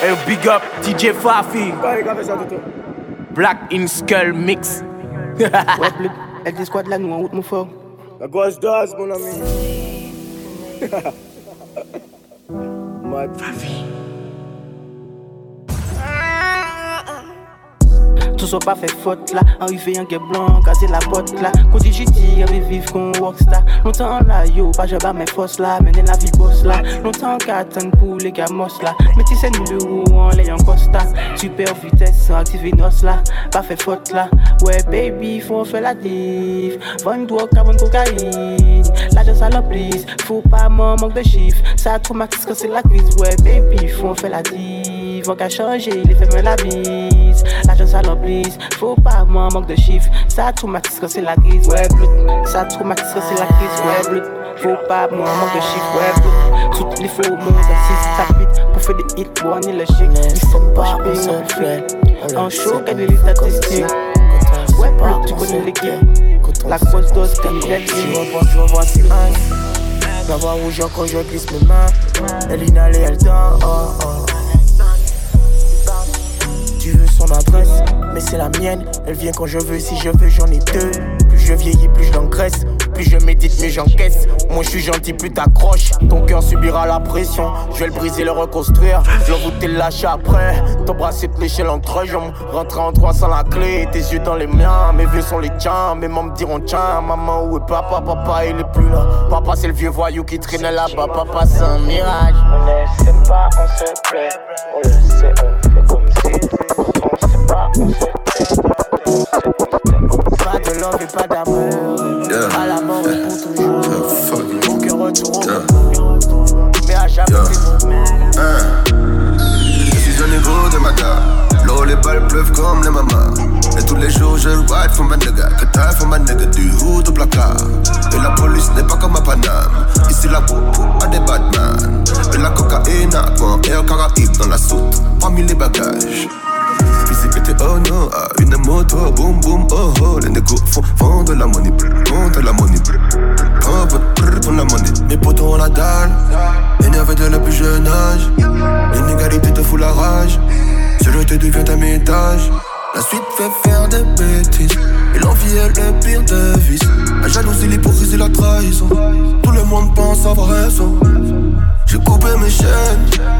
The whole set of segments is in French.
Hey, big up, DJ Fafi. Black in Skull Mix. El di squad la nou an wout mou fò. La gos does, mon ami. Mad. Fafi. Tout soit pas fait faute là, arrivé un gay blanc, casser la porte là. Côté JT, avait vivre comme rockstar. Longtemps là, yo, pas j'avais mes forces là, mener la vie boss là. Longtemps qu'attendre pour les gamos là. Mais tu sais, nous le roux en costa. Super vitesse, activer nos là, pas fait faute là. Ouais, baby, faut faire la diff. Vend une drogue, avant cocaïne. L'argent ça please, faut pas m'en manque de chiffres. Ça traumatise quand c'est la crise. Ouais, baby, faut faire la diff. Vont qu'à changer, les femmes la bise. L'argent ça faut pas moi manque de chiffres. Ça traumatise quand c'est la crise, ouais, blood. Ça traumatise quand c'est la crise, ouais, blood. Faut pas moi manque de chiffres, ouais, blood. Toutes les faux mondes assistent tapis pour faire des hits, pour année le chic. Ils sont pas en seul En show, gagner les statistiques. Ouais, blood, tu connais l'équipe. La grosse dose, comme une voir, tu vas voir, c'est un. Va voir où quand je glisse mes mains. Elle inhale et elle dort. Oh, oh. Mais c'est la mienne. Elle vient quand je veux, si je veux, j'en ai deux. Plus je vieillis, plus je l'engraisse. Plus je médite, mais j'encaisse. Moi je suis gentil, plus t'accroches. Ton cœur subira la pression. Je vais le briser, le reconstruire. Je vais le lâcher après. T'embrasser de l'échelle entre jambes. Rentrer en trois sans la clé. Tes yeux dans les miens, mes vieux sont les tiens. Mes membres diront tiens, maman, où est papa? Papa, il est plus là. Papa, c'est le vieux voyou qui traîne là-bas. Papa, c'est un mirage. On ne sait pas, on se plaît. On le sait, on fait. Pas de love et pas d'amour. Yeah. À la mort yeah. pour toujours. Yeah, Mon cœur retourne yeah. Mais à jamais yeah. Je suis un négro de ma gare. L'eau, les balles pleuvent comme les mamas. Et tous les jours je ride for ma nigga. Que taille for ma nigga du hood au placard. Et la police n'est pas comme à Paname. Ici la popo a des badman. Et la cocaïne a quoi Air Caraïbe dans la soute. Parmi les bagages oh non, ah, une moto, boum boum, oh oh. Les négos font, de la font de la. Oh, pour la money. Mes potos ont la dalle, énervé dès le plus jeune âge. L'inégalité te fout la rage, je te deviens ta métage. La suite fait faire des bêtises. Et l'envie est le pire de vice. La jalousie, l'hypocrisie, la trahison. Tout le monde pense avoir raison. J'ai coupé mes chaînes.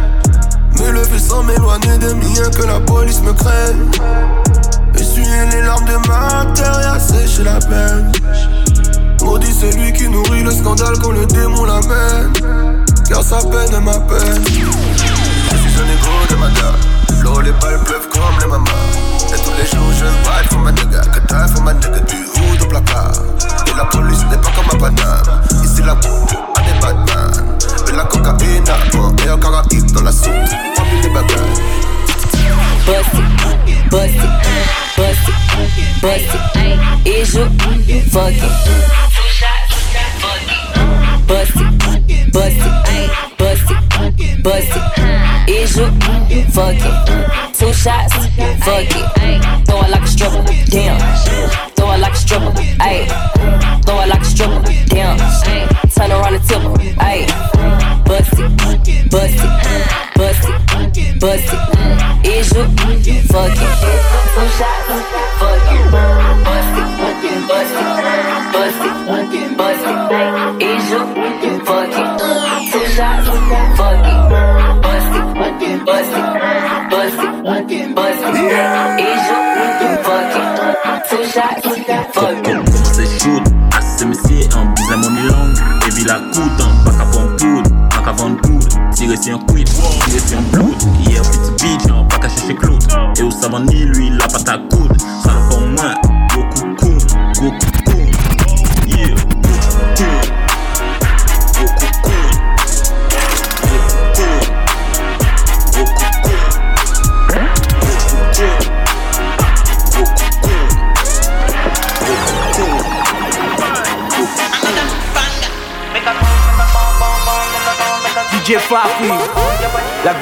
Me lever sans m'éloigner des miens que la police me craigne. Essuyer les larmes de ma terre et assécher la peine. Maudit celui qui nourrit le scandale quand le démon l'amène. Car sa peine est ma peine. Je suis un négro de ma. L'eau, les balles pleuvent comme les mamas. Et tous les jours je ride pour ma nigga. Que t'as pour ma nigga du haut au placard. Et la police n'est pas comme à Paname. Ici la boue fuck it. It? Two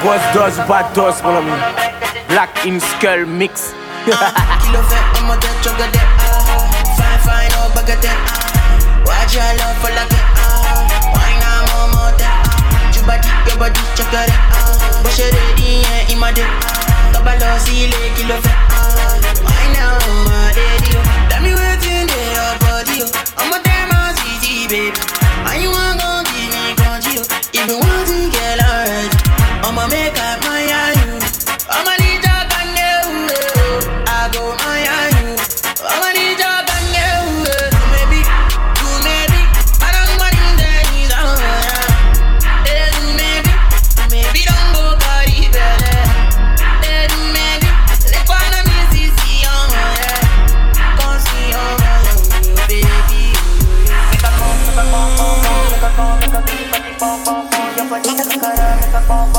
la grosse dose, pas dose mon ami. Black in Skull Mix. Kilo fait en mode chocolat, fine fine oh bagatelle. Watch your love for like it, wine I'm on mode. Tu body, your body chocolat, boucher m'a dit. Top à l'eau, s'il est qui le fait. Right now, my daddy. Tell me what's in your body. I'm a damn easy, baby. And you want gon' give me country. If you want to get alright, I'ma make up my eye. I'ma need your gun, I go my eye. I'ma need your gun, maybe, you maybe. I don't want in the knees, Eh, you maybe, maybe don't go carry better. Eh, you maybe, les points de mes ici, on Quand si on va, baby. Make a pom, make a pom, pom, pom, make a pom, make a keep, make a pom, pom, pom. Your body make a cara, make a pom, pom, pom. Wanna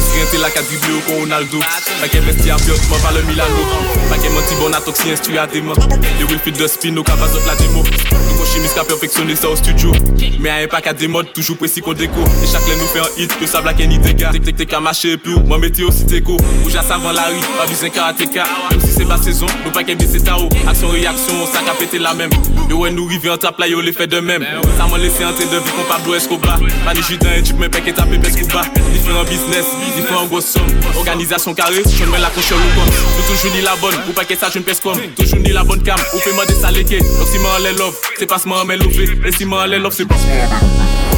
rente la drible ou kon Ronaldo. Pake vesti a biot, mwen pa le Milano. Pake mwen ti bon atok si instru a demo Le will fit de spin ou ka bazot la demo Nou kon chimis ka perfectionne sa au studio. Me a yon pa ka demod, toujou presi kon deko E chak le nou fe an hit, ke sa blake ni dega Tek tek tek a mache epi ou, mwen meti osi teko Ou ja savan la ri, pa bizen karateka Même si se ba sezon, nou pa ke bise ta ou Aksyon reaksyon, sa ka pete la mem Yo wè nou rive an tap la yo le fe de mem Sa mwen lese entre de vi kon Pablo Escobar Pa ni judan et jup men peke tape bes kouba Diferent business, Organisation carré, je mets la couche au comme Ou toujours ni la bonne, ou que ça je ne pèse comme. Toujours ni la bonne cam, ou fais-moi des saléqués Donc si moi en les love, c'est pas ce moi en mes levé Et si les love, c'est pas ce moi.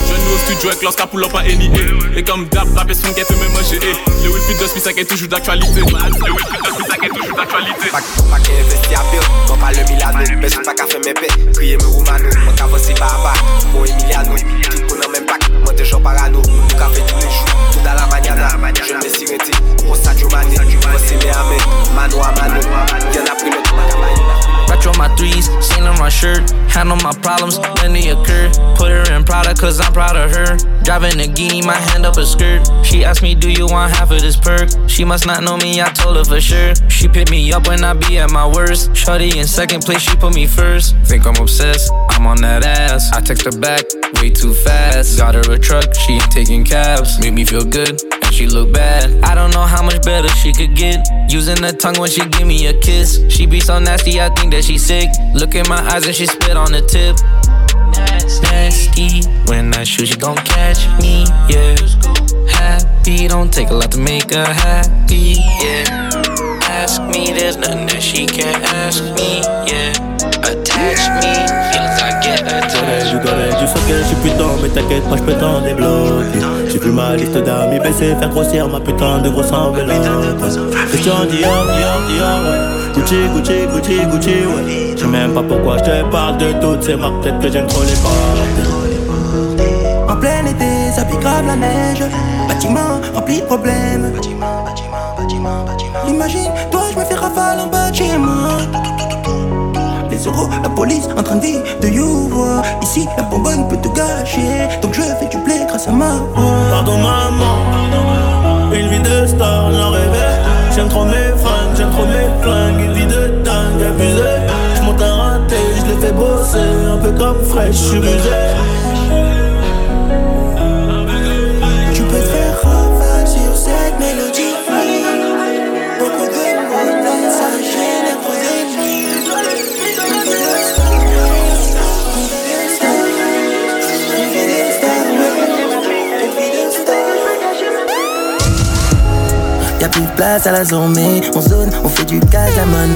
Je nous au studio avec lorsqu'à pull up en NIA Et comme d'hab, rap et son qui fait même manger. Le will fit de ça qui est toujours d'actualité. Le will fit de Smith, ça qui est toujours d'actualité. Pa ke investi a bil, kon pa le Milano. Bez ou pa ka fe men pe, kriye me Roumano Mwen ka vosi ba mon Emiliano Tout pou nan men pak, mwen dejan parano. Mwen ka fe tous les jours, dans la mañana Je me suis Sadio Mane Vosi me ame, mano a mano Y'en a le temps, Retro my threes, stain on my shirt. Handle my problems when they occur. Put her in Prada, cause I'm proud of her. Driving a guinea, my hand up a skirt. She asked me, Do you want half of this perk? She must not know me, I told her for sure. She picked me up when I be at my worst. Shorty in second place, she put me first. Think I'm obsessed, I'm on that ass. I text her back, way too fast. Got her a truck, she ain't taking cabs. Make me feel good, she look bad. I don't know how much better she could get. Using the tongue when she give me a kiss. She be so nasty, I think that she sick. Look in my eyes and she spit on the tip. Nasty, when I shoot, she gon' catch me, yeah. Happy, don't take a lot to make her happy, yeah. Ask me, there's nothing that she can't ask me, yeah. Attach me, feelings I get attached. Du domaine du fucker, je suis putain, mais t'inquiète, moi je peux t'en débloquer. J'ai plus ma liste d'amis baisser, faire grossir ma putain de grosse enveloppe. Question Dior, Dior, Dior, ouais. Gucci, Gucci, Gucci, Gucci, ouais. Je sais même pas pourquoi je te parle de toutes ces marques, peut-être que j'aime trop les portes. En plein été, ça pique grave la neige. Bâtiment rempli de problèmes. Imagine, toi, je me fais rafale en bas la police en train de vivre de you. Ici, la bonbonne peut tout gâcher. Donc je fais du blé grâce à ma voix. Pardon maman, une vie de star, j'en rêvais. J'aime trop mes fans, j'aime trop mes flingues. Une vie de dingue, abusé. J'monte un raté, je le fais bosser. Un peu comme fraîche, j'suis rusé. De place à la zombie, on zone, on fait du cash à monnaie.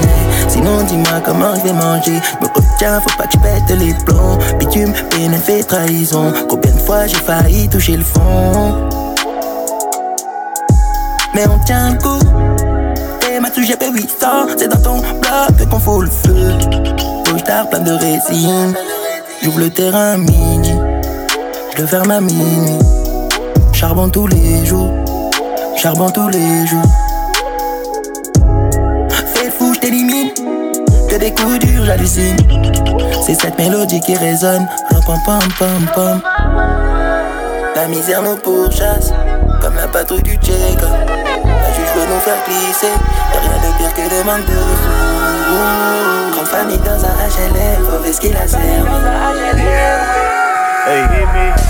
Sinon dis-moi comment je vais manger. Me retiens, faut pas que je pète les plombs. Bitume, peine, fait trahison. Combien de fois j'ai failli toucher le fond? Mais on tient le coup. Et ma GP 800, c'est dans ton bloc qu'on fout le feu. Costard plein de résine. J'ouvre le terrain à midi. Je le ferme à minuit. Charbon tous les jours. Charbon tous les jours. Fais fou, je t'élimine. Que des coups durs, j'hallucine. C'est cette mélodie qui résonne. Pam pam pam pam. La misère nous pourchasse. Comme la patrouille du Tchèque. La juge veut nous faire glisser. Y'a rien de pire que des manques de sous. Grande famille dans un HLM. Faut ce qu'il a servi.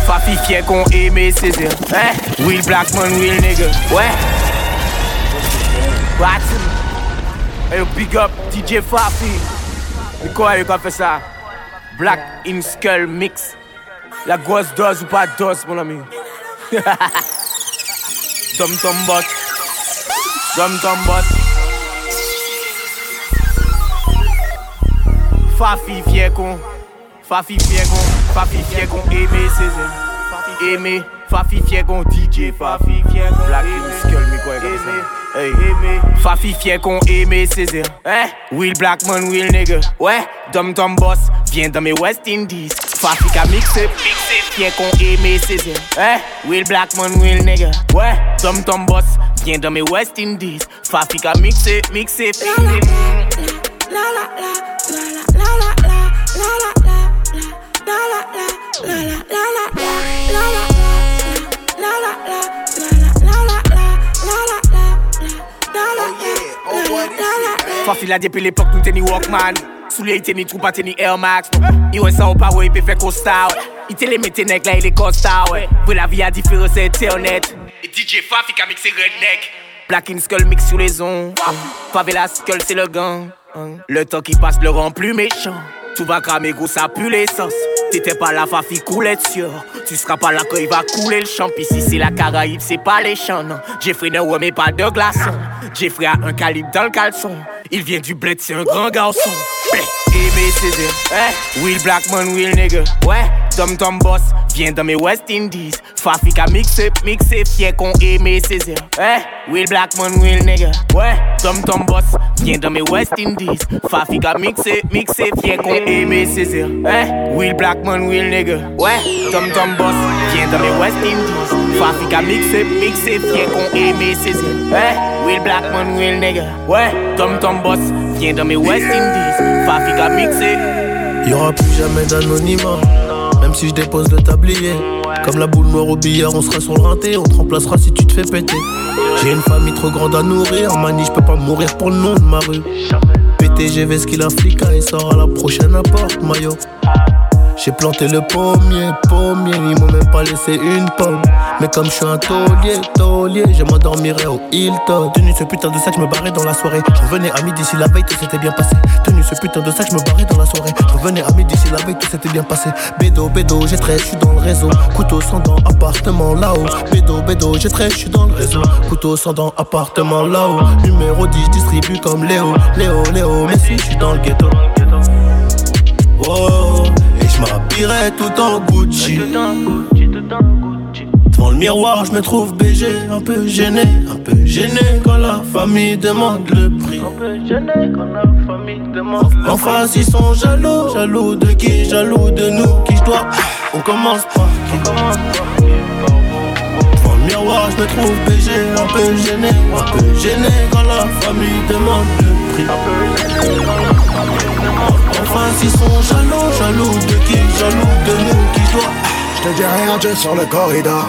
Fafi fier qu'on aimé saisir. Hein? Real black man, real nigga. Ouais. What? Hey, big up DJ Fafi. Mais quoi, il a fait ça? Black in Skull Mix. La grosse dose ou pas dose, mon ami? Tom Tom Bot. Tom Tom Bot. Fafi fier con. Fafi fier con. Fafi fye kon eme sezen Eme, fafi fye kon DJ Fafi fye kon Black Emu Skull mi kwen kon sa Hey. Fafi fye kon eme Césaire eh? Will Blackman, Will Nigger ouais. Dom Tom Boss, vien dan me West Indies Fafi ka mixe, fye kon eme Césaire eh? Will Blackman, Will Nigger ouais. Dom Tom Boss, vien dan me West Indies Fafi ka mixe, mixe, mixe La la la, la la la, la la la, la la la Fafil a depi l'epok nou teni Walkman. Sous les Souley teni troupa teni Air Max. Iwe sa ou pa we pe fe kosta we Ite le meten ek la ile kosta we Vre la vi a difere se internet. Et DJ Fafi ka mikse redneck. Black in Skull mix sou les on Favela Skull se le gang. Le temps ki passe le rend plus méchant. Tout va cramer gros ça pue l'essence T'étais pas là, Fafi coulait dessus. Tu seras pas là quand il va couler le champ. Ici, c'est la Caraïbe, c'est pas les champs, non. Jeffrey ne remet pas de glaçon. Jeffrey a un calibre dans le caleçon. Il vient du bled, c'est un grand garçon. Aimé Césaire, eh? Will Blackman, Will nigga. Ouais, Tom Tom Boss, viens dans mes West Indies. Fafi qu'a mixé, mixé, fier qu'on aimé Césaire. Eh? Will Blackman, Will nigga. Ouais, Tom Tom Boss, viens dans mes West Indies. Fafi qu'a mixé, mixé, fier qu'on aimé Césaire. Eh? Will Blackman, Will nigga. Ouais, Tom Tom Boss, dans mes West Indies. Fafi qu'a mixé, mixé, fier qu'on aimé Césaire. Eh? Will Blackman, Will nigga. Ouais, Tom Tom Boss, viens dans mes West Indies. Fafi qu'a mixé. Y'aura plus jamais d'anonymat. Même si je dépose le tablier. Comme la boule noire au billard, on sera sur le rinté. On te remplacera si tu te fais péter. J'ai une famille trop grande à nourrir. Mani, je peux pas mourir pour le nom de ma rue. PTGV, ce qu'il a flica et sort à la prochaine apporte, maillot. J'ai planté le pommier, pommier, ils m'ont même pas laissé une pomme. Mais comme je suis un taulier, taulier, je m'endormirai au Hilton. Tenu ce putain de sac, je me barrais dans la soirée. Je revenais à midi si la veille tout s'était bien passé. Tenu ce putain de sac, je me barrais dans la soirée. Je revenais à midi si la veille tout s'était bien passé. Bédo, bédo, j'ai très, je suis dans le réseau. Couteau sans dents, appartement là-haut. Bédo, bédo, j'ai très, je suis dans le réseau. Couteau sans dents, appartement là-haut. Numéro 10, distribue comme Léo, Léo, Léo. Mais si je suis dans le ghetto. M'habillerai tout en Gucci. Devant le miroir, je me trouve BG, un peu gêné, un peu gêné quand la famille demande le prix. Un peu gêné quand la famille demande En face, ils sont jaloux, jaloux de qui Jaloux de nous, qui je dois. On commence par qui? Devant le miroir, je me trouve BG, un peu gêné, un peu gêné quand la famille demande le prix. Un peu gêné quand la En face, ils sont jaloux, jaloux de qui Jaloux de nous, qui je dois. Je te dis rien, Dieu sur le corridor.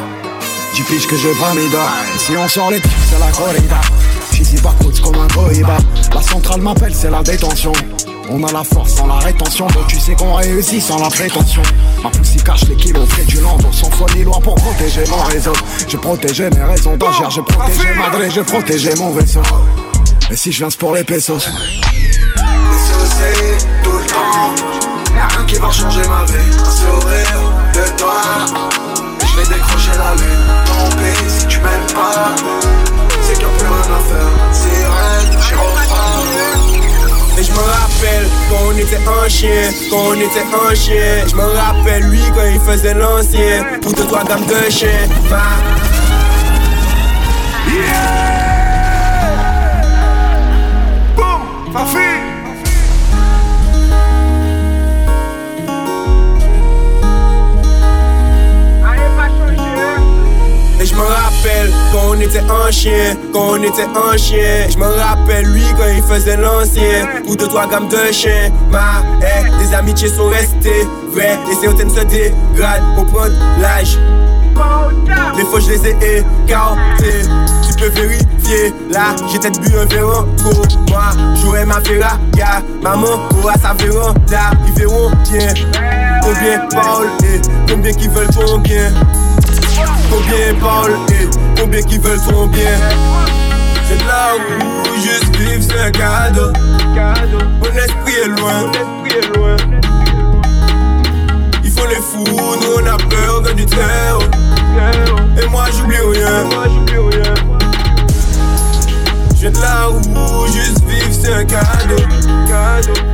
Tu piges que je doigts. Si on sort les types, c'est la corrida. J'y pas coach comme un cohiba. La centrale m'appelle, c'est la détention. On a la force sans la rétention, donc tu sais qu'on réussit sans la prétention. Ma poussée cache les kilos près du land, sans folie loin pour protéger mon réseau. J'ai protégé mes raisons d'agir, j'ai protégé Madrid, j'ai protégé mon vaisseau. Et si je viens, c'est pour les pesos. c'est tout le temps. Y'a rien qui va changer ma vie. Un sourire de toi. Et je vais décrocher la lune. Tant pis si tu m'aimes pas. C'est qu'il n'y a plus rien à faire. Sirène, j'y reprends. Et je me rappelle quand on était un chien, quand on était un chien. Je me rappelle lui quand il faisait l'ancien. Pour de toi, dame de chien. Va. Boum, Fafi. Et je me rappelle quand on était un chien, quand on était un chien. Je me rappelle lui quand il faisait l'ancien. Ou deux, trois gammes de chiens. Ma, eh, des amitiés sont restées vraies. Et certaines se dégradent pour prendre l'âge. Les fois je les ai écartées. Tu peux vérifier là, j'ai peut-être bu un verre trop. Moi, j'aurais ma ferraga. Maman aura sa véranda. Ils verront bien combien parlent et combien qui veulent combien. Combien parlent et combien qui veulent ton bien J'ai de la où juste vivre c'est un cadeau. Mon esprit est loin. Esprit est fous, nous on a peur que du terreau. Et moi j'oublie rien. Je de là où juste vivre c'est un cadeau.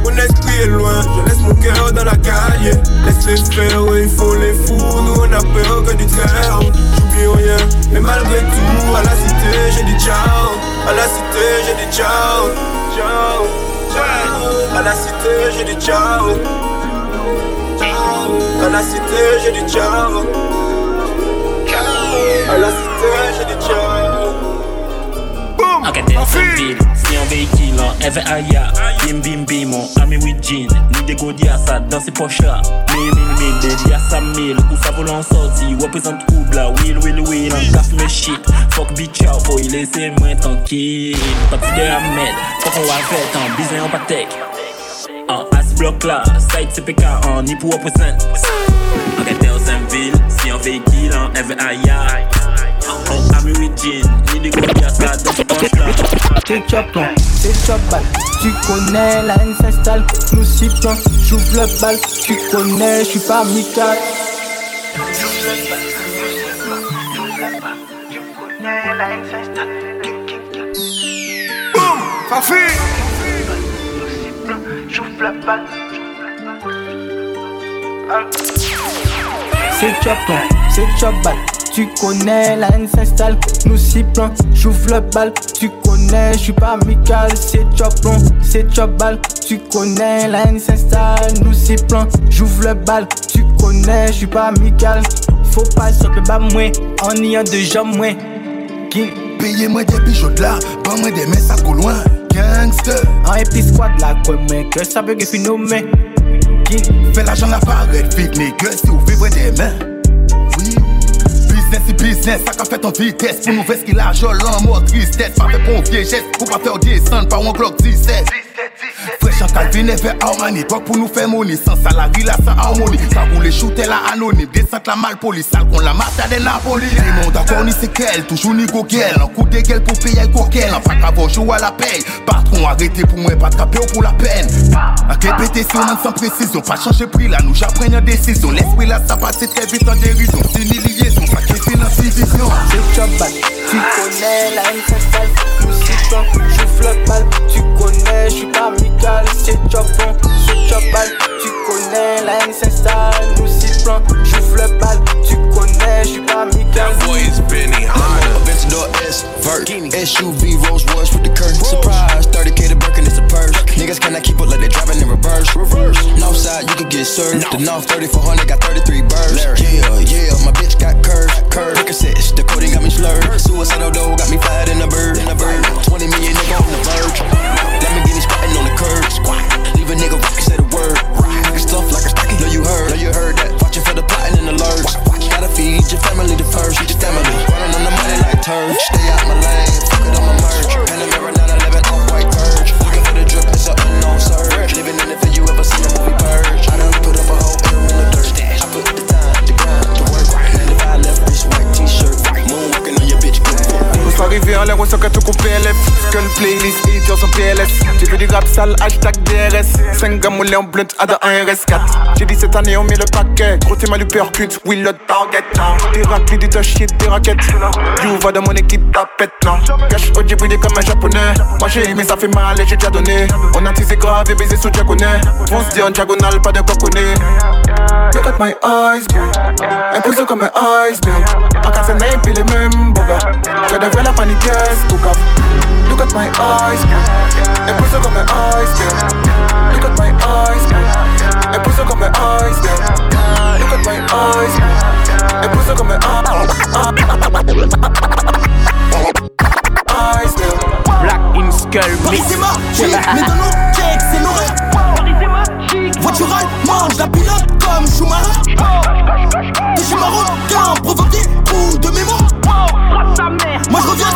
Mon esprit est loin, je laisse mon cœur dans la calle. Laisse les faire, il faut les fous. Nous on a peur que du terre. J'oublie rien, mais malgré tout, à la cité j'ai dit ciao. À la cité j'ai dit ciao. Ciao, ciao. À la cité j'ai dit ciao. À la cité j'ai dit ciao. À la cité j'ai dit ciao. En ville, si en véhicule, en FAIA Bim bim bim, mon ami with jean Ni des godias, ça dans ses poches Mille mille mille, des dias à mille. Où ça vole en sortie, représente là Will will will, en gaffe mes shit. Fuck bitch out, boy, laissez-moi tranquille. Parti de Ahmed, fuck on va faire en business en patek. En as block là, side CPK en pour représente En en ville, si en véhicule, en FAIA en ami with jean, ni des godias, ça dans ses poches là C'est chop c'est chop ball. Tu connais, la haine s'installe, nous j'ouvre le bal. Tu connais, je suis pas amical. Boum, Fafi. C'est chop c'est chop ball. Tu connais, la haine s'installe, nous sifflons, j'ouvre le bal. Tu connais, je suis pas amical, c'est chopon, c'est chop ball. Tu connais, la haine s'installe, nous sifflons, j'ouvre le bal. Tu connais, je suis pas amical. Faut pas sur le bas, moi, en ayant deux jambes, moi. Payez-moi des bijoux de là, pas moi des messages au loin. Gangster. En épi squad quoi, mais que ça veut que tu nous mets. Fais l'argent la parade, vite, nègre, si vous vivez des mains. Business et business, ça qu'a fait en vitesse Pour nous faire ce qu'il a, je l'en mode tristesse Pas fait pour un vieux geste, pour pas faire descendre par un Glock 17 Fresh en Calvin et fait harmonie Toi pour nous faire money, sans salarié là sans harmonie. Ça roule shooter la anonyme, descente la mal police Sale qu'on la marche des Napoli mondes encore ni c'est qu'elle, toujours ni coquelle Un coup de gueule pour payer coquelle En pas qu'avant jouer à la paye. Patron pour moi, pas de capé pour la peine. A quelle pétition, man sans précision. Pas changer prix là, nous j'apprends une décision. L'esprit là, ça passe très vite en dérision. C'est division. C'est job back, tu connais la haine s'installe Nous sifflons, j'ouvre le bal Tu connais, je suis pas amical C'est job bon, c'est job bal Tu connais la haine s'installe Nous sifflons, j'ouvre le bal Tu connais, je suis pas amical Boys Benny Hunter Aventador S, Vert SUV Rolls Royce with the curtain. Surprise, 30k to Birkin is a purse. Niggas cannot keep up like they driving in reverse. Reverse, north side you could get served. The north 3400 got 33 birds. Yeah, yeah, my bitch got curves Curve, Percocets, the coding got me slurred. Suicidal dough got me fired in a bird. In a bird, 20 million nigga on the verge. Lamborghini squatting on the curb. Squat, leave a nigga rock, say the word. Rock, stuff like a stocking, know you heard. Know you heard that, watching for the plotting and the lurks. Gotta feed your family the first, turn. L'air, on sent que tout PLF Que le playlist, haters en PLS J'ai fait du rap sale, hashtag DRS 5 gars moulés en blunt, ADA 1 RS4 J'ai dit cette année on met le paquet. Gros t'es mal uppercut, we le target. Des raclis, des shit, des raquettes. You va de mon équipe, tapette non. Cash au brûlé comme un japonais. Moi j'ai aimé ça fait mal et j'ai déjà donné. On a tissé grave et baisé sous diagonais Fonce dit en diagonale, pas de coconnet Look at my eyes, girl Impulsé comme un iceberg. En cas c'est puis les mêmes bogas Je devrais la panique, yes, tout cap Look at my eyes, girl Impulsé comme un iceberg Look at my eyes, girl Impulsé comme un iceberg Look at my eyes, girl Impulsé comme un iceberg Black in Skull Paris c'est mort, mais dans nos cakes c'est l'horreur Voiture mange la pilote comme Schumacher. Et j'ai marocain provoqué ou de mémoire. Moi je reviens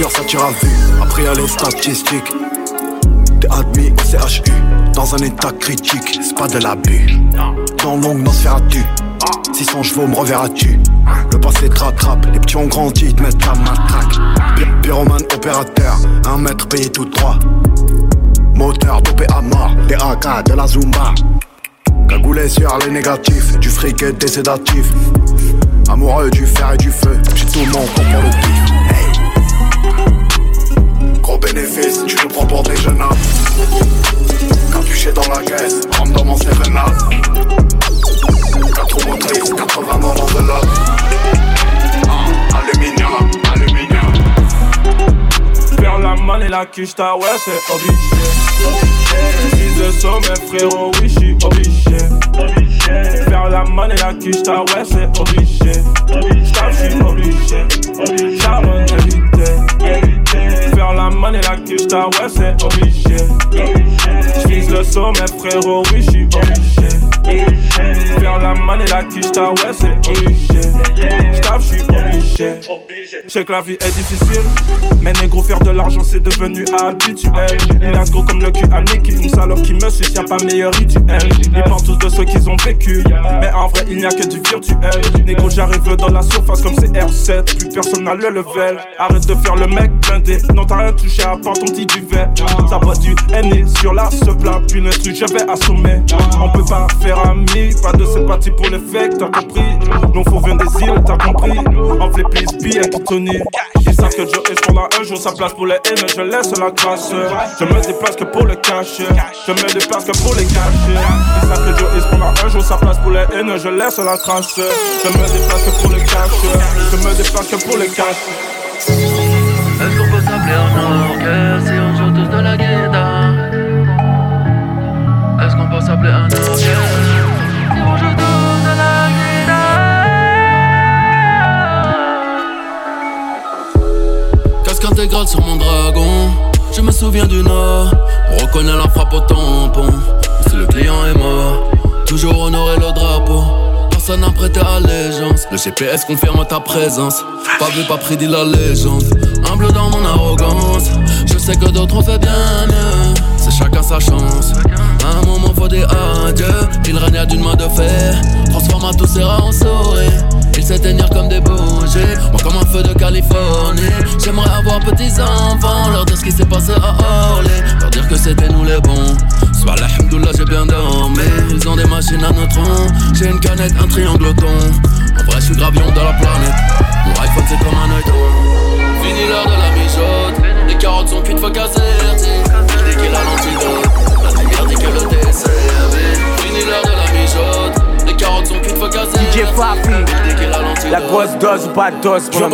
à vue, après à les statistiques. T'es admis au CHU, dans un état critique, c'est pas de l'abus. Dans longue, non, se tu 600 chevaux, me reverras-tu Le passé te rattrape, les petits ont grandi, ils te mettent la matraque. Pyromane opérateur, un mètre payé tout droit. Moteur dopé à mort, des AK, de la Zumba. Cagoulé sur les négatifs, du fric et des sédatifs. Amoureux du fer et du feu, j'ai tout mon compte pour le pif. Gros bénéfice, tu nous prends pour des jeunes hommes. Capuché dans la caisse, rentre dans mon 7 Quatre motrices, 80 morts l'enveloppe. Ah, aluminium, aluminium. Faire la malle et la quiche, ouais, c'est obligé. Fils de sommet, frérot, oui, j'suis obligé. Faire la monnaie, la quiche, ouais, c'est obligé. J'suis obligé. Charbonne, éviter. La monnaie, la quiche, ouais, c'est obligé. J'vise le sommet, frérot, oui, j'suis obligé. Faire la monnaie, la quiche, ouais, c'est obligé. J'tape, j'suis obligé. J'sais que la vie est difficile. Mais négro, faire de l'argent, c'est devenu habituel. Il a gros comme le cul à Nicky. Une salope qui me suce, y'a pas meilleur rituel. Ils parlent tous de ceux qu'ils ont vécu. Mais en vrai, il n'y a que du virtuel. Négro, j'arrive dans la surface comme c'est R7. Plus personne n'a le level. Arrête de faire le mec blindé. Non, t'as rien touché à part ton petit duvet. Ça boit du haine sur la. Puis le truc, je vais assommer. On peut pas faire ami. Pas de sympathie pour les fakes, t'as compris. Non, faut venir des îles, t'as compris. Fait plus billet qui Tony. Ils savent que Joe est pour la un jour sa place pour les haines. Je laisse la grâce. Je me déplace que pour le cash. Je me déplace que pour les cacher. Ils savent que Joe est pour la un jour sa place pour les haines. Je laisse la trace. Je me déplace que pour le cash. Je me déplace que pour les cash. Est-ce qu'on peut s'appeler en orgue si on joue tous de la guitare Est-ce qu'on peut s'appeler un orgue si on joue tous de la guitare Casque intégral sur mon dragon je me souviens du Nord, on reconnaît la frappe au tampon. Si le client est mort, toujours honorer le drapeau. Personne n'a prêté allégeance. Le GPS confirme ta présence. Pas vu, pas pris, dit la légende. Humble dans mon arrogance. Je sais que d'autres ont fait bien mieux. C'est chacun sa chance. À un moment, faut dire adieu. Il règne d'une main de fer. Transforme tous ses rats en souris. Ils s'éteignirent comme des bougies, moi comme un feu de Californie. J'aimerais avoir petits enfants, leur dire ce qui s'est passé à Orly, leur dire que c'était nous les bons. Soit l'alhamdoulilah, j'ai bien dormi. Ils ont des machines à neutrons, j'ai une canette, un triangle En vrai, je suis gravion de la planète. Mon iPhone, c'est comme un œil Fini l'heure de la mijote, les carottes sont cuites, faut casser. Je dis qu'il a l'antidote, la lumière dit que le dessert. Fini l'heure de la mijote. Les carottes sont cuites, faut gazer. DJ Fafi, la grosse dose ou pas de dose, mon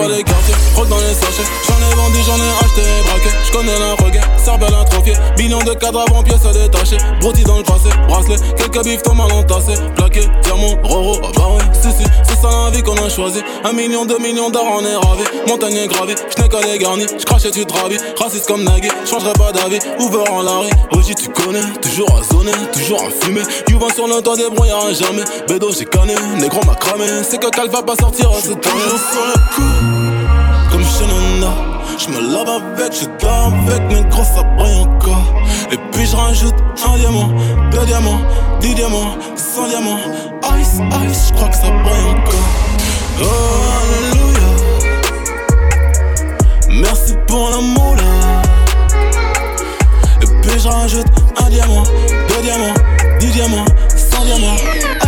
dans les sachets. J'en ai vendu, j'en ai acheté braqué. J'connais la regain, cervelle atrophiée. Millions de cadres avant pièces à détacher. Broti dans le passé, bracelet. Quelques bifs, ton mal entassé. Plaqué, diamant, roro, ah bah ouais, si si. C'est ça la vie qu'on a choisi. Un million, deux millions d'or, on est ravis. Montagne gravée, j'n'ai qu'à les garnis. J'crachais, tu te. Raciste comme Nagui, j'changerai pas d'avis. Ouvert en Larry, Oji, tu connais. Toujours à zoner, toujours à fumer. You sur le toit des jamais. Bédo, j'ai canné, négro m'a cramé. C'est que Cal va pas sortir cette Toujours sur le coup, Shenana. J'me lave avec, je dors avec, négro ça brille encore. Et puis j'rajoute un diamant, deux diamants, dix diamants, cent diamants. Ice, ice, j'crois que ça brille encore. Oh, alléluia. Merci pour l'amour là. Et puis j'rajoute un diamant, deux diamants, dix diamants, cent diamants.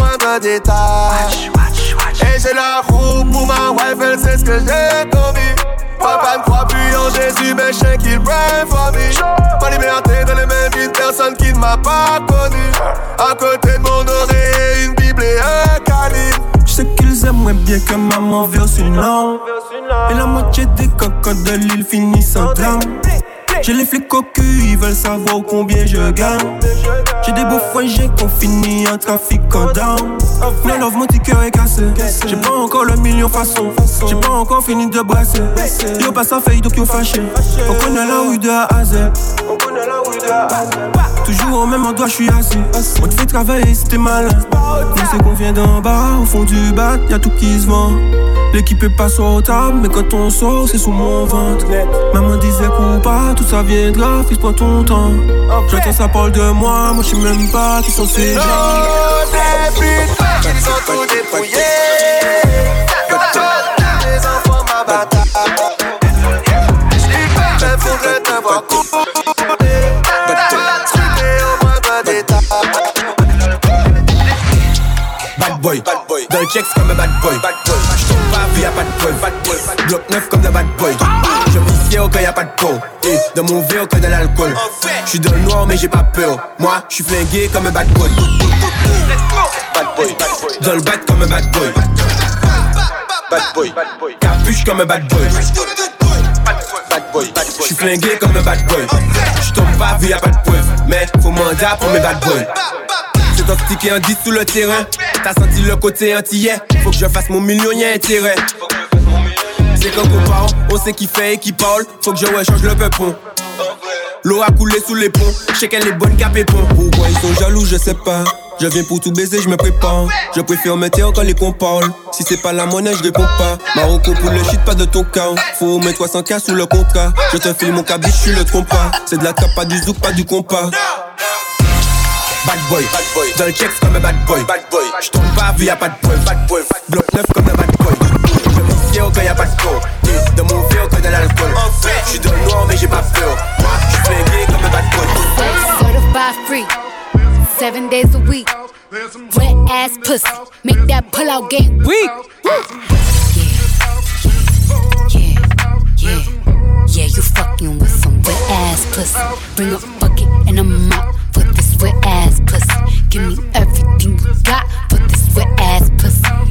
Et j'ai la roue pour ma wife, elle sait ce que j'ai commis. Papa ne croit plus en Jésus, mais je sais qu'il pray for me. Ma liberté dans les mains d'une personne qui ne m'a pas connu. À côté de mon oreille, une Bible et un calibre. Je sais qu'ils aimeraient bien que maman verse une larme. Et la moitié des cocottes de l'île finissent en drame. J'ai les flics au cul, ils veulent savoir combien je gagne. J'ai des beaux j'ai qu'on finit en trafic en down. Mais love, mon cœur est cassé. J'ai pas encore le million façon. J'ai pas encore fini de brasser. Yo, pas ça fait, donc yo fâché. On connaît la rue de A. On connaît la de. Toujours au même endroit, je suis assis. On te fait travailler si t'es malin. On sait qu'on vient d'en bas, au fond du bat, y'a tout qui se vend. L'équipe est pas table, mais quand on sort, c'est sous mon ventre. Maman disait pas, tout ça viendra, fils, prends ton temps. J'entends ça parle de moi, moi je sais même pas qui sont ces gens. ils sont tous dépouillés. Les enfants m'abattent. Ils peuvent faudrait te voir couler. Scruter au moindre détail. Bad boy, bad boy. Dans le checks comme un bad boy. Bad boy. J'tombe pas via bad boy. Bad boy. Bloc neuf comme le bad boy. Je me fier au cas y'a pas de peau. Et dans mon verre que de l'alcool. J'suis dans le noir mais j'ai pas peur. Moi, j'suis flingué comme un bad boy. Bad boy. Dans le bad comme un bad boy. Bad boy. Capuche comme un bad boy. Bad boy. J'suis flingué comme un bad boy. J'tombe pas via pas de preuve. Mais faut mandat pour mes bad boys. C'est toxique en 10 sous le terrain. T'as senti le côté antillais. Faut que je fasse mon million, y'a intérêt. C'est quand on parle, on sait qui fait et qui parle. Faut que je rechange le peupon. L'eau a coulé sous les ponts. Je sais qu'elle est bonne qu'à pépon. Pourquoi ils sont jaloux, je sais pas. Je viens pour tout baiser, je me prépare. Je préfère mettre quand les qu'on parle. Si c'est pas la monnaie, je réponds pas. Marocco pour le shit, pas de ton cas. Faut mettre 300k sous le contrat. Je te file mon cabis, je suis le trompa. C'est de la trappe, pas du zouk, pas du compas. Bad boy, bad boy. Dans le checks comme un bad boy, bad boy. J'tombe pas vu y'a pas de preuve, bad boy. Bloc neuf comme un bad boy. Je me fier au cas y'a pas de peau. Et dans mon verre que de l'alcool. J'suis dans le noir mais j'ai pas peur. Moi, j'suis flingué comme un bad boy. Certified free, seven days a week. Wet ass pussy, make that pull out game weak. Yeah, yeah, yeah, you fucking with some wet ass pussy. Bring a bucket and a mop for this wet ass pussy. Give me everything you got for this wet ass pussy.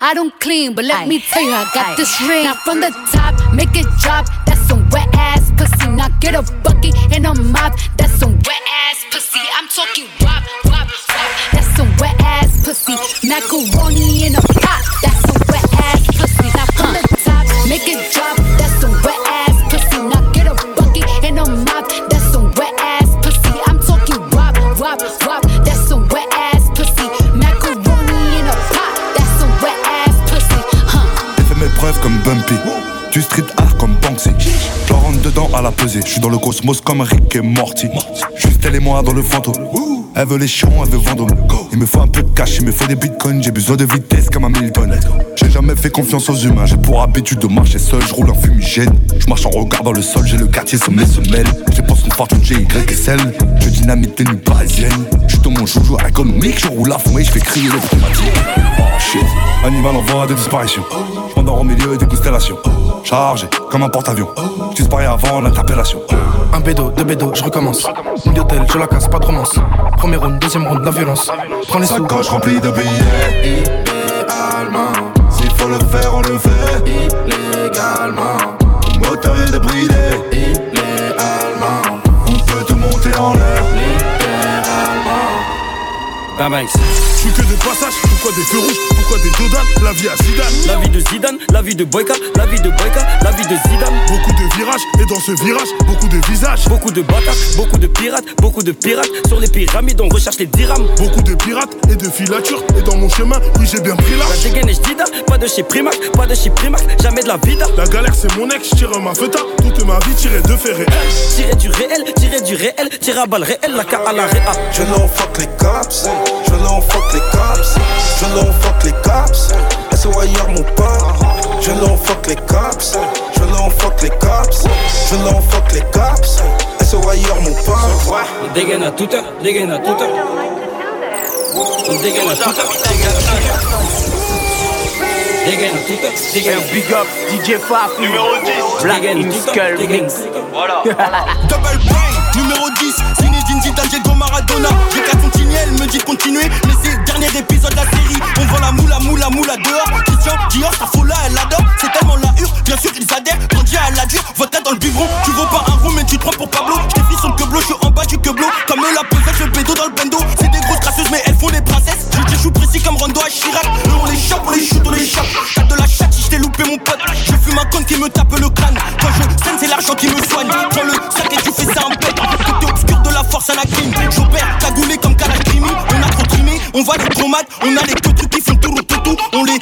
I don't clean, but let me tell you, I got this ring. Now from the top, make it drop. That's some wet ass pussy. Now get a bucket and a mop. That's some wet ass pussy. I'm talking wop, wop, wop. That's some wet ass pussy. Macaroni in a pot. That's some wet ass pussy. Now from the top, make it drop. That's some wet comme Bumpy. Du street art comme Banksy. Je rentre dedans à la pesée. Je suis dans le cosmos comme Rick et Morty. Juste elle et moi dans le fantôme. Elle veut les chiens, elle veut Vendôme. Il me faut un peu de cash, il me faut des bitcoins. J'ai besoin de vitesse comme un Milton. J'ai jamais fait confiance aux humains. J'ai pour habitude de marcher seul. Je roule en fumigène. Je marche en regardant le sol. J'ai le quartier sur mes semelles. J'ai pas une fortune, j'ai Y et. Je dynamite des nuits parisiennes. Je suis dans mon joujou économique. Je roule à fond et je fais crier les pneumatiques. Oh shit. Animal en voie de disparition. M'endors au milieu des constellations. Chargé comme un porte-avions. Disparais avant l'interpellation. Un bédo, deux bédos, je recommence. Une d'hôtel, je la casse, pas de romance. Premier round, deuxième round, la violence. Prends les sous. Sacoche remplie de billets. Illégalement. S'il faut le faire, on le fait. Illégalement. Moteur est débridé. Illégalement. On peut te monter en l'air. Je suis que de passage, pourquoi des feux rouges quoi des Dodan La vie à Zidane. La vie de Zidane, la vie de Boyka, la vie de Boyka, la vie de Zidane. Beaucoup de virages, et dans ce virage, beaucoup de visages. Beaucoup de bâtards, beaucoup de pirates, beaucoup de pirates. Sur les pyramides, on recherche les dirhams. Beaucoup de pirates et de filatures. Et dans mon chemin, oui, j'ai bien pris là. La dégaine est Dida, pas de chez Primac, pas de chez Primac, jamais de la vida. La galère, c'est mon ex, tire ma feta. Toute ma vie, tirée de fait réel. Tirer du réel, tirer du réel, tirer à balle réel, la K à la réa. Je l'en fuck les cops, je l'en fuck les cops, je l'en fuck les cops. SOIR mon pote, je l'en fuck les cops, je l'en fuck les cops, je l'en fuck les cops. SOIR mon pote. On dégaine à toute heure, dégaine à toute heure. On dégaine à toute heure, dégaine à toute heure. Toute Big up, DJ Faf, numéro 10. Black Skull Mix. Voilà. Double bang, numéro 10, Zinedine Zidane, Diego Maradona. J'ai elle me dit continuer, mais c'est le dernier épisode de la série. On vend la moula, moula, moula dehors. Christian Dior, sa folie, elle adore. C'est tellement la hure, bien sûr ils adhèrent. Grandi à la dure, vodka dans le biberon. Tu vaux pas un rond, mais tu te prends pour Pablo. J't'ai son queublo, j'suis en bas du queublo. Comme la pesette, le bédo dans le bendo. C'est des grosses crasseuses, mais elles font des princesses. Je dis, j'suis précis comme Rondo à Chirac. On les chope, on les shoot, on les chope. T'as de la chatte si j't'ai loupé mon pote. Je fume un con qui me tape le crâne. Quand je scène, c'est l'argent qui me soigne. Prends le sac et tu fais ça en bête. Côté obscur de la force à la clim. J'opère, cagoulé comme on voit les chromates. On a les que trucs qui font tout, tout, tout. On les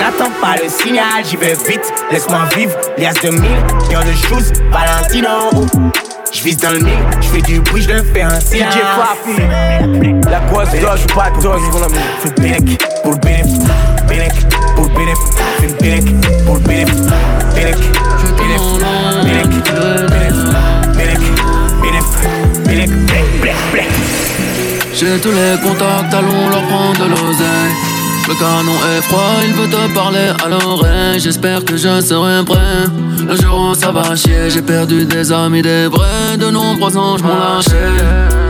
j'attends pas le signal, j'y vais vite, laisse-moi vivre. Lias de mille, cœur de shoes, Valentino. J'vise dans le mille, j'fais du bruit, j'le fais un signal. DJ Fafi, la grosse dose, pas de dose. Fais le bénec, pour le bénef, bénec, pour le bénef, fais le bénec, pour bénec, bénec, bénef, bénec, bénef, bénec, bénec, bénec, bénec. J'ai tous les contacts, allons leur prendre de l'oseille. Le canon est froid, il veut te parler à l'oreille. J'espère que je serai prêt. Le jour où ça va chier, j'ai perdu des amis, des vrais. De nombreux anges m'ont lâché.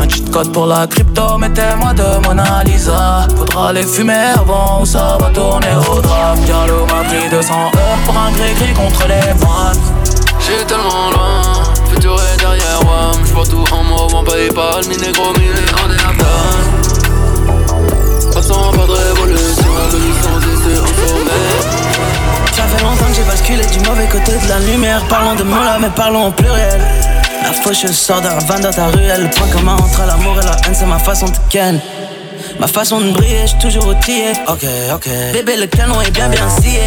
Un cheat code pour la crypto, mettez-moi de Mona Lisa. Faudra les fumer avant ou ça va tourner au drame. Diallo m'a pris 200 heures pour un gris-gris contre les moines. J'ai tellement loin, futur est derrière WAM J'vois tout en mauve en Paypal, mi négro, mi en Afghan Passant pas de révolution, le licence en sommet Ça fait longtemps que j'ai basculé du mauvais côté de la lumière. Parlons de mots là, mais parlons au pluriel. La fauche sort d'un van dans ta ruelle. Le point commun entre l'amour et la haine, c'est ma façon de ken. Ma façon de briller, j'suis toujours outillé. Ok, ok. Bébé, le canon est bien bien scié.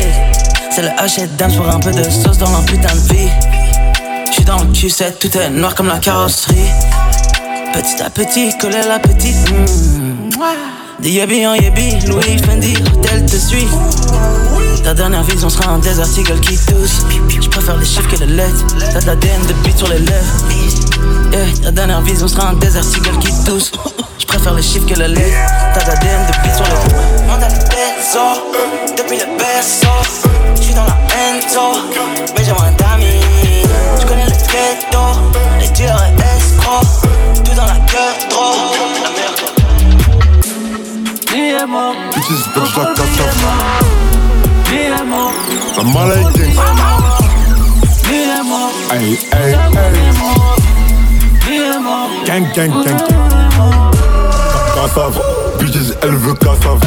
C'est le hachette dance pour un peu de sauce dans leur putain de vie. J'suis dans le Q7, tout est noir comme la carrosserie. Petit à petit, coller la petite. mm. Des yébi en yébi, Louis Fendi, l'hôtel te suit. Ta dernière vision sera un désert seagull qui tousse. Je préfère les chiffres que les lettres. T'as de l'ADN de sur les lèvres. Ta dernière vision sera un désert seagull qui tousse. Je préfère les chiffres que les lettres. T'as de l'ADN de sur les lèvres. Le berceau, depuis le berceau. J'suis dans la Enzo, mais j'ai moins d'amis. J'connais le ghetto, les tueurs et escrocs. Tout dans la gueule, trop. La merde. Amor, Bitches bitch like that stuff. mi amor, I'm Malay gang. mi amor. Hey, hey, hey. Mi amor, Gang, gang, gang. Cassave, bitches, elle veut cassave.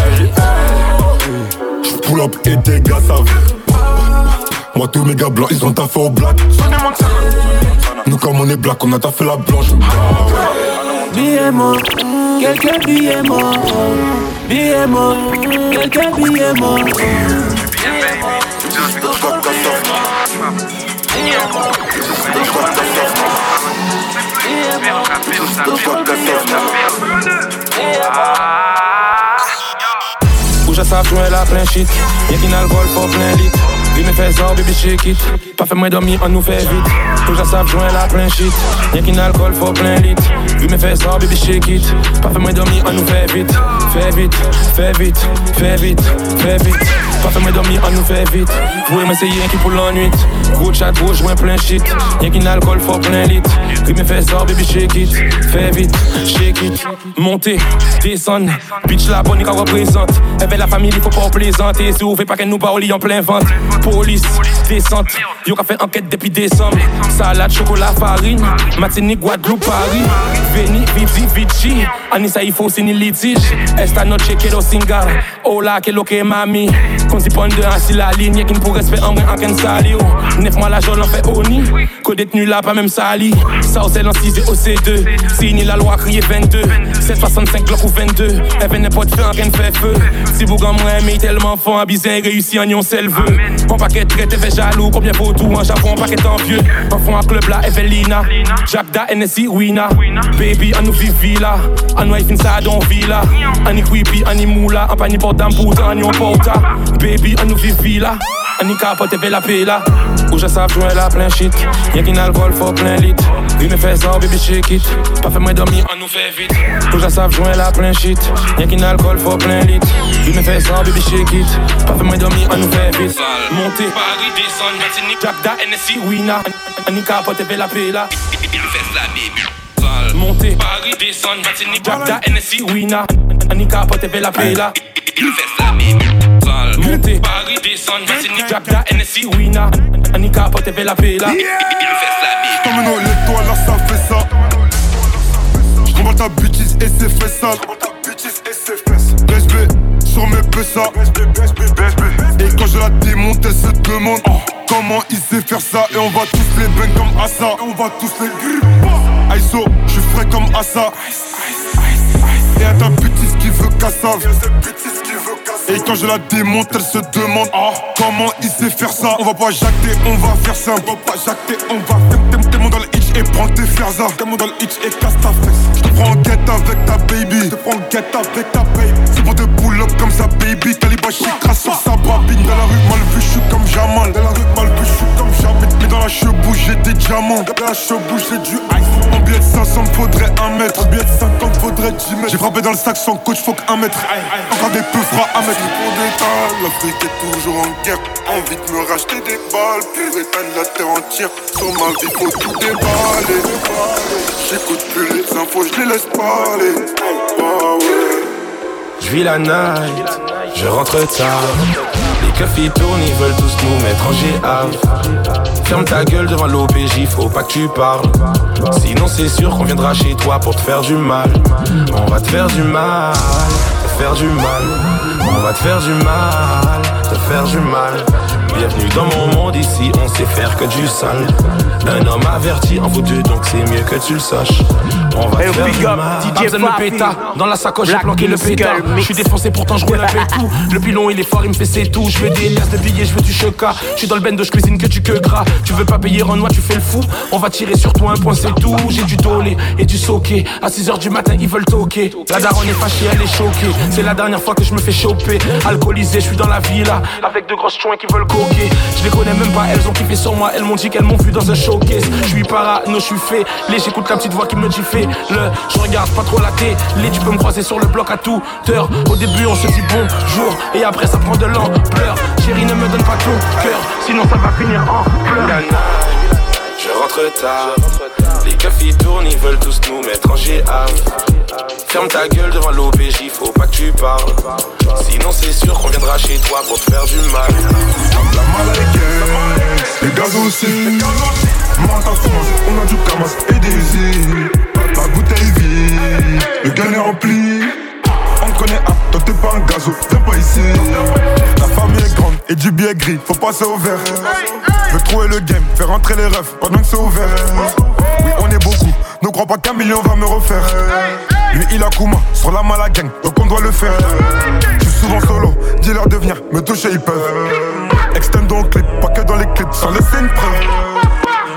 J'pull up et tes gars savent. Moi, tous mes gars blancs, ils ont taffé au black. Nous, comme on est black, on a taffé la blanche. Billets morts, quelques billets morts. Billets morts, quelques billets morts. Rouge à sa joint la plein shit Y'a qu'un alcool faut Lui me fait ça, baby shake it Pas fait moins dormir, on nous fait vite. Rouge à sa joint la plein shit. Y'a qu'un alcool faut plein lit. Lui me fait ça, baby shake it Pas fait moins dormir, on nous fait vite. Fais vite, fais vite, fais vite, fais vite. Pas fait moins dormir, on nous fait vite. Vous m'essayer qui pour l'ennui? Gros chat, gros joint plein shit. Y'a qu'un alcool faut plein lit. Lui me fait ça, baby shake it Fais vite, shake it. Montez, descendre Bitch la bonne, qu'elle représente. Avec la famille, il faut pas plaisanter. Si vous faites pas qu'elle nous parle, en plein vente. Police, descente. Yo fait enquête depuis décembre. Salade, chocolat, farine. Matini, Guadeloupe, Paris. Veni, Vivi, Vici. Anissa, il faut signer litige. Esta noche quiero singar. Hola, que lo que mami? Qu'on s'y prend de ainsi la ligne. Qui ne pour respect en en ken sali. Neuf mois la journée, on fait oni. Que détenu là, pas même sali. Ça, c'est dans 6 au C2. Signe la loi, crier 22. 765 blocs ou 22. Elle venait pas de feu, en ken fait feu. Si vous gagnez mais tellement fort, bizarre, réussi en yon seul. Paquet traité fait jaloux, combien vaut tout en Japon, paquet en vieux. En fond, un club là, Evelina. Jack da, NSI, Wina. Baby, on nous vivi là. On nous fin ça dans villa. On y creepy, on y moula. On pas ni porte on y porta. Baby, on nous vivi là. On y capote, fait la paix là. Où je savais jouer là, plein shit. Y'a qu'un alcool, faut plein litre. Lui me fait ça, baby, shake it. Pas fait moi dormir, on nous fait vite. Où je savais jouer là, plein shit. Y'a qu'un alcool, faut plein litre. Lui me fait ça, baby, shake it. Pas fait moi dormir, on nous fait vite. Monter, Paris, descendre, Martinique, Jack da, NSI, Wina. On y capote, fait la. Il me fait la baby. Monter, Paris, descendre, Martinique, Jack da, NSI, Wina. Y capote, fait la. Il me fait la baby. Monter, Paris, descendre, Martinique, Jack da, NSI, Wina. Y capote, fait la là. Il me fait la. Comme un lève-toi là, ça fait ça. J'combat ta bitches et c'est fait ça. BSB sur mes PSA. Et quand je la démonte, elle se demande comment il sait faire ça. Et on va tous les bang comme Assa. Et on va tous les. Aiso, je suis frais comme Assa. Et à ta bitches qui veut Kassav. Et quand je la démonte, elle se demande comment il sait faire ça? On va pas jacter, on va faire ça. On va pas jacter, on va faire. T'es mon dans le hitch et prends tes ferzas. T'es mon dans le hitch et casse ta fesse. Je te prends en guette avec ta baby. Je te prends en guette avec ta baby. C'est pour te pull up comme ça, baby. Calibashi crasse sur sa babine. Dans la rue, mal vu, je suis comme Jamal. Dans la rue, mal vu, je suis comme Jamal. Mais dans la chebou, j'ai des diamants. Dans la chebou, j'ai du ice. En billet de 500, faudrait un mètre. En billet de 50, faudrait 10 mètres. J'ai frappé dans le sac sans coach, faut qu'un mètre. Encore des peu fera un mètre. Pour détail, l'Afrique est toujours en guerre. Envie de me racheter des balles. Pour éteindre la terre entière. Sur ma vie, faut tout déballer. J'écoute plus les infos, je les laisse parler. Ah ouais. Je night, je rentre tard. Les keufs tournent, ils veulent tous nous mettre en GA. Ferme ta gueule devant l'OPJ, faut pas que tu parles. Sinon, c'est sûr qu'on viendra chez toi pour te faire du mal. On va te faire du mal, te faire du mal. On va te faire du mal, te faire du mal. Bienvenue dans mon monde, ici on sait faire que du sale. Un homme averti en vaut deux, donc c'est mieux que tu le saches. On va te faire du mal. Arzen le péta, dans la sacoche j'ai planqué le pétard. Je suis défoncé pourtant je roule avec tout. Le pilon il est fort, il me fait c'est tout. Je veux des liasses de billets, je veux du choca. Je suis dans le bendo, je cuisine que du que gras. Tu veux pas payer en noix, tu fais le fou. On va tirer sur toi un point, c'est tout. J'ai du dolé et du soqué. À 6h du matin, ils veulent toquer. La daronne est fâchée, elle est choquée. C'est la dernière fois que je me fais choper. Alcoolisé, je suis dans la villa. Avec de grosses joints qui veulent Je les connais même pas, elles ont kiffé sur moi. Elles m'ont dit qu'elles m'ont vu dans un showcase. Je suis parano, je suis fait. Les j'écoute la petite voix qui me dit fait. Le, je regarde pas trop la télé. Tu peux me croiser sur le bloc à toute heure. Au début, on se dit bonjour. Et après, ça prend de l'ampleur. Chérie, ne me donne pas ton cœur. Sinon, ça va finir en pleurs. Je rentre tard. Les keufs tournent, ils veulent tous nous mettre en GA. Ferme ta gueule devant l'OPJ, faut pas que tu parles. Sinon, c'est sûr qu'on viendra chez toi pour faire du mal. La malaïque, les gaz aussi. France, on a du Kamas et des îles. Le gain est rempli. On connaît, ah, toi t'es pas un gazo, viens pas ici. La famille est grande et du billet gris, faut passer au vert. Veux trouver le game, faire rentrer les refs pendant que c'est ouvert. Oui, on est beaucoup, ne crois pas qu'un million va me refaire. Lui, il a Kuma sur la mala gang, donc on doit le faire. Je suis souvent solo, dis-leur de venir, me toucher ils peuvent. Extend dans le clip, pas que dans les clips, sans laisser une preuve.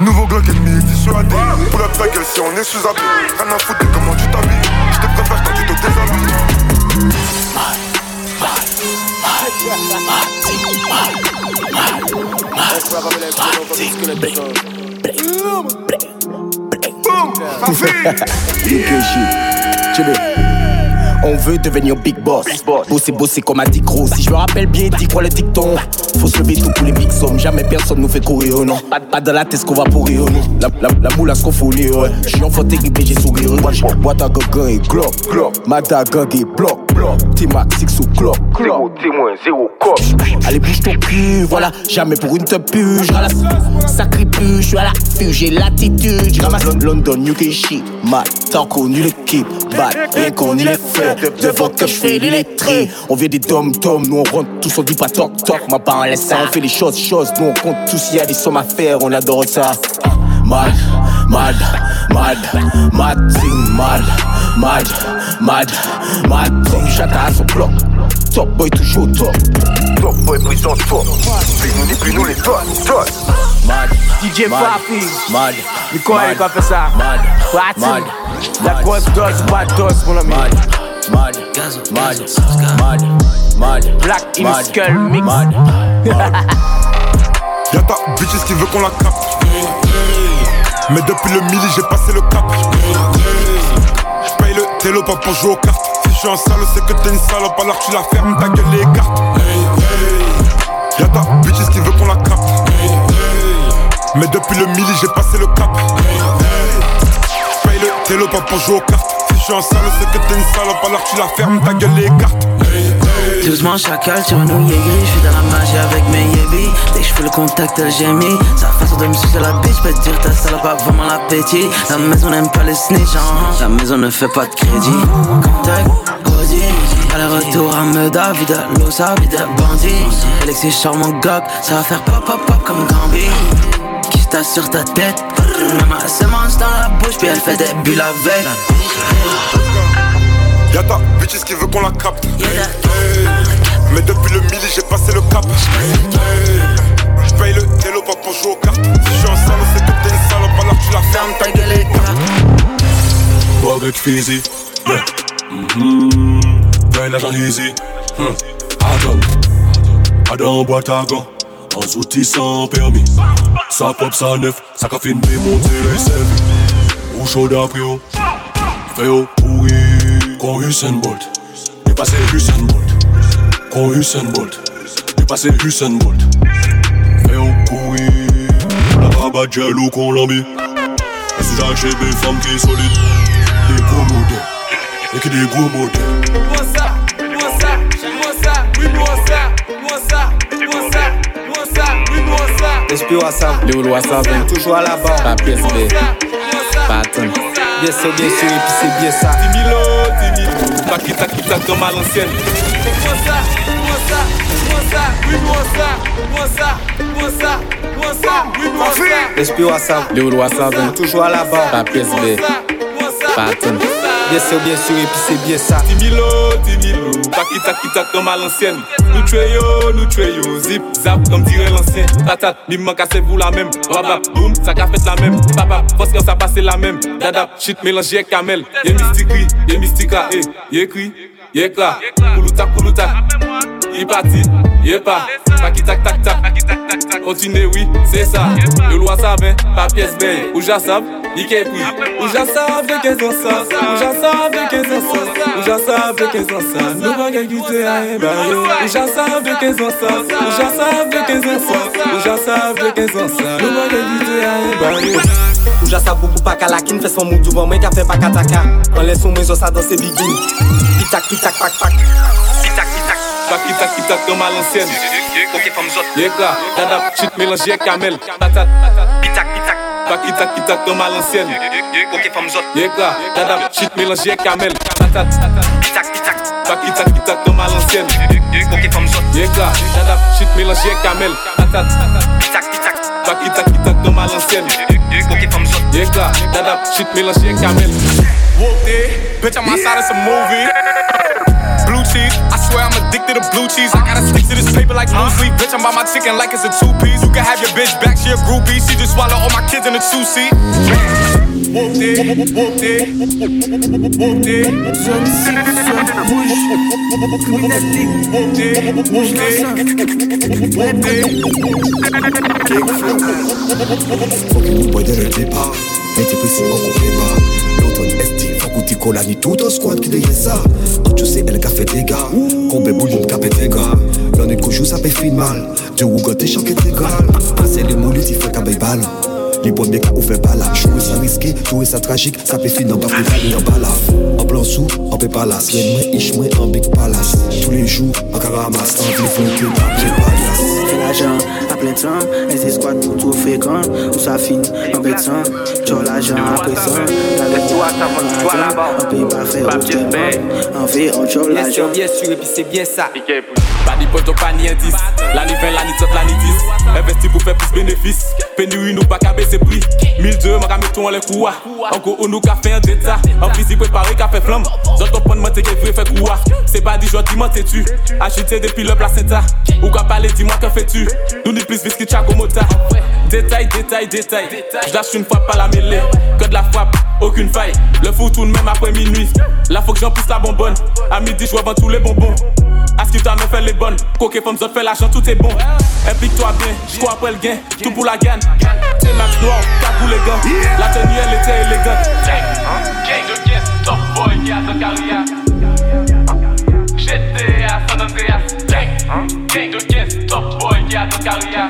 Nouveau Glock ennemi. Pull up ta gueule si on est sous abri. Rien à foutre de comment tu t'habilles. Je te préfère quand tu te déshabilles. On veut devenir big boss. Bosser, bosser comme un dit gros. Si je me rappelle bien, dis quoi le dicton. Faut se lever tout pour les big sommes. Jamais personne nous fait courir, oh non. Pas, pas dans la tête qu'on va pourrir, oh non. La, la, la moule à ce qu'on folie, ouais. J'suis enfant terrible, j'ai sourire. Moi, j'ai boîte à gogun et glock. Mata gang et bloc. T-Max, six ou clock. Zéro témoin, zéro cop. Allez, bouge ton cul, voilà. Jamais pour une te pue. J'ramasse sacré pu, j'suis à l'affût, j'ai l'attitude. J'ramasse London, UK shit. Mal, t'as connu l'équipe. Bad, bien connu les faits. Devant que j'fais l'électrique. On vient des dom tom, nous on rentre tous, on dit pas toc toc. Ma part, on laisse ça, on fait les choses, choses. Nous on compte tous, y'a des sommes à faire, on adore ça. Mad, mad, mad, mad thing, mad, mad, mad, mad thing. Chacun a son bloc. Top boy toujours top. Top boy prison top. Puis nous, puis nous les tonnes, tonnes. Mad, DJ mad, Fafi. Mad, Nico, mad, il va faire ça. Mad, Party. mad, La grosse dose, bad dose, mon ami. mad, mad, mad, mad, mad, Black in mad, Skull Mix. mad, Y'a ta bitches qui veut qu'on la capte. Mais depuis le mili, j'ai passé le cap. J'paye le télo pas pour jouer aux cartes. Si j'suis un sale, c'est que t'es une salope, alors tu la fermes, ta gueule les cartes. Y'a ta bitches qui veut qu'on la capte. Mais depuis le mili, j'ai passé le cap. J'paye le télo pas pour jouer aux cartes. Si j'suis un sale, c'est que t'es une salope, alors tu la fermes, ta gueule les cartes. Doucement chacal sur un nouillet gris, j'suis dans la magie avec mes yébis. Dès que j'fais le contact elle gémit Sa façon de me sucer la bitch, peut dire ta salope a vraiment l'appétit. La maison n'aime pas les snitch, hein. la maison ne fait pas de crédit. Contact, Audi, aller-retour à Meda, vida, Losa, vida, bandit Alexis charmant gog, ça va faire pop pop pop comme Gambi Qui sur ta tête, maman elle se mange dans la bouche puis elle fait des bulles avec. Y'a ta bitches qui veut qu'on la capte. Mais depuis le mili, j'ai passé le cap. J'paye le télo pas pour jouer aux cartes. Si j'suis un salaud, c'est que t'es une salope, alors tu la fermes, ta gueule les cartes. Pas avec Fizzy, yeah. Agent easy. Adam, Adam boîte à gants, en outil sans permis. Ça pop, ça neuf, ça fait démonter les services. Ou chaud d'après, oh. Fait au pourri, con Usain Bolt. Dépassé Usain Bolt. Pro Usain Bolt, du passé Usain Bolt. Fais au courir, la rabat gel ou Colombie. Sous chez des femmes qui sont. Des gros modèles, et qui des gros modèles. Moi ça, moi ça, moi ça, oui moi ça, moi ça, moi ça, moi ça, moi ça. HP WhatsApp, Léo WhatsApp, toujours à la barre. Pas PSB, pas Bien sûr, bien sûr, et puis c'est bien ça tac tac tac comme à l'ancienne. Moins ça, moins ça, moins ça, oui moins ça, moins ça, moins ça, moins ça, oui moins ça. Espio à ça, Léo ben, ça, toujours à la barre, pas PSB, pas Bien sûr, bien sûr, et puis c'est bien ça. Timilo, Timilo, taki taki tak comme à l'ancienne. Nous tuyons, nous tuyons, zip, zap, comme dirait l'ancien. Patate, mimman cassez vous la même. Rabap, boum, ça qu'a fait la même. Papa, parce que ça passe la même. Dada, shit mélangé avec camel. Y'a mystique, y'a mystique, eh, yé cri, yé cra. Kouloutak, kouloutak, y parti. Est pas. Paki tac tac tac. Continue, oui, c'est ça. Le loi savait, pas pièce belle. Ou já sabe, il qu'est pris. Ou já sabe qu'est-ce qu'on ça. Ou já sabe qu'est-ce ça. Ou já sabe qu'est-ce qu'on ça. Nous va quitter à bail. Ou já sabe qu'est-ce qu'on ça. Ou já sabe qu'est-ce qu'on ça. Ou já sabe qu'est-ce qu'on ça. Nous va quitter à bail. Ou sa beaucoup pa kalakin Fè son mou douvan mwen ka fè pa kataka An lè son mwen zo sa dan se bigin Pitak pitak pak pak Pitak pitak Paki tac tac comme à l'ancienne. Ok, femme zot. Y'a quoi Dada, shit mélangé avec camel. Patate. Pitak, pitak. Pas qui tac qui tac comme à l'ancienne. Ok, femme zot. Yeka, dada, shit mélangé camel. Tatat, tac qui tac. Pas qui tac qui tac comme à l'ancienne. Ok, femme zot. Yeka, dada, shit mélangé camel. Tatat, tac qui tac. Pas qui tac qui tac comme à l'ancienne. Ok, femme zot. Yeka, dada, shit mélangé camel. Whooped it, bitch, I'm outside of some movie. Blue cheese, I swear I'm addicted to blue cheese. I gotta stick to this paper like blue sleep. Bitch, I'm by my chicken like it's a two piece. You can have your bitch back, she a groupie. She just swallow all my kids in a two seat. Whooped it, whooped it, whooped it. Zone 6, zone rouge, criminalité. Whooped it, whooped it, whooped it. Fucking boy dès le départ, était précis on comprend pas. L'automne colle ni tout un squad qui dégaine ça. Quand tu sais, elle a fait des gars, combien boule une capé des gars. L'on est couchou, ça fait fin mal. Dieu ou goûter choqué des gars. Passer les moulus, il fait qu'à balle. Les bonnes mecs ou fait pas là. Jouer ça risqué, tout ça tragique, ça fait finir en bas, plus en bas En blanc sous, en paix palace. Les mains, ich moi en big palace. Tous les jours, en caramas, en faut que t'as palace. Fais l'argent à plein temps, et c'est squat pour tout fréquent. Où ça finit en bêtant, tu l'argent à présent. La. On paye pas faire autrement. On fait on chope Bien sûr, l'argent. bien sûr, et puis c'est bien ça. Pas ni pote, pas ni indice. L'année 20, l'année 30, l'année 10. Investi pour faire plus bénéfice. Pénurie, nous pas qu'à baisser prix. 1002, moi qu'à tout en les coups. Encore, on nous qu'a fait un détat. En physique préparé, qu'a fait flamme. J'entends pas de monter qu'elle vrai fait quoi. C'est pas dit, je dis, t'es-tu. Acheter depuis le placenta. Ou qu'à parler, dis-moi, que fais-tu? Nous ni plus whisky, tchaco, mota. Détail, détail, détail. Je lâche une frappe à la mêlée. Que de la frappe, aucune faille. Le foot tout de même après minuit. Là, faut que j'en pousse la bonbonne. À midi, je tous les bonbons. À ce que t'as me fait les bonnes. Coquet, femme, zot, fait l'argent, tout est bon. Implique-toi bien, je crois après le gain. Tout pour la gagne. C'est max noir, cap pour les gants. La tenue, elle était élégante. Gang de guest, top boy qui a de carrière. J'étais à San Andreas. Gang, gang de guest, top boy qui a de carrière.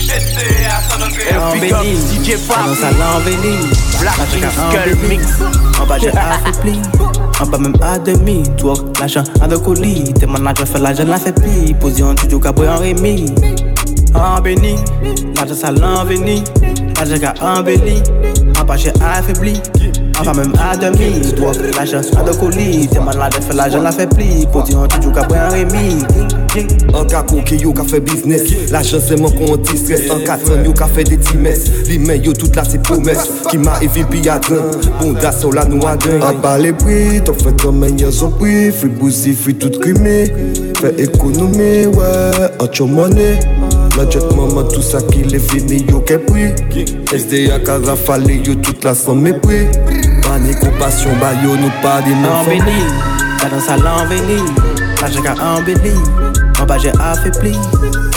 J'étais à San Andreas. Embelli, dans sa l'embelli. Black Skull Mix. En bas j'ai affaibli. En bas même à demi. Toi, l'argent à deux colis. Tes managers fait l'argent la fait pli. Position tu joues caboué en Rémi. En béni. L'argent ça l'embelli. L'argent qu'a embelli. En bas j'ai affaibli. En bas même à demi. Toi, l'argent à deux colis. Tes managers fait l'argent la fait pli. Tu joues caboué en Rémi. Un gars qui yo ka fait business L'argent c'est mon compte stress En 4 ans yo ka fait des timesses. Les mains yo toute là c'est promesse. Qui m'a évi puis à train Bon da sur la noix d'un En bas les prix T'en fais comme un y'a son prix Free boussi, free tout crimé Fait économie ouais En your money La jet maman tout ça qui les vini yo qu'est pris SDA Carafale yo toute sans mépris Panique compassion bah yo nous pas des noms embelli, la danse à l'embelli, l'argent qu'a embelli, en bas j'ai affaibli,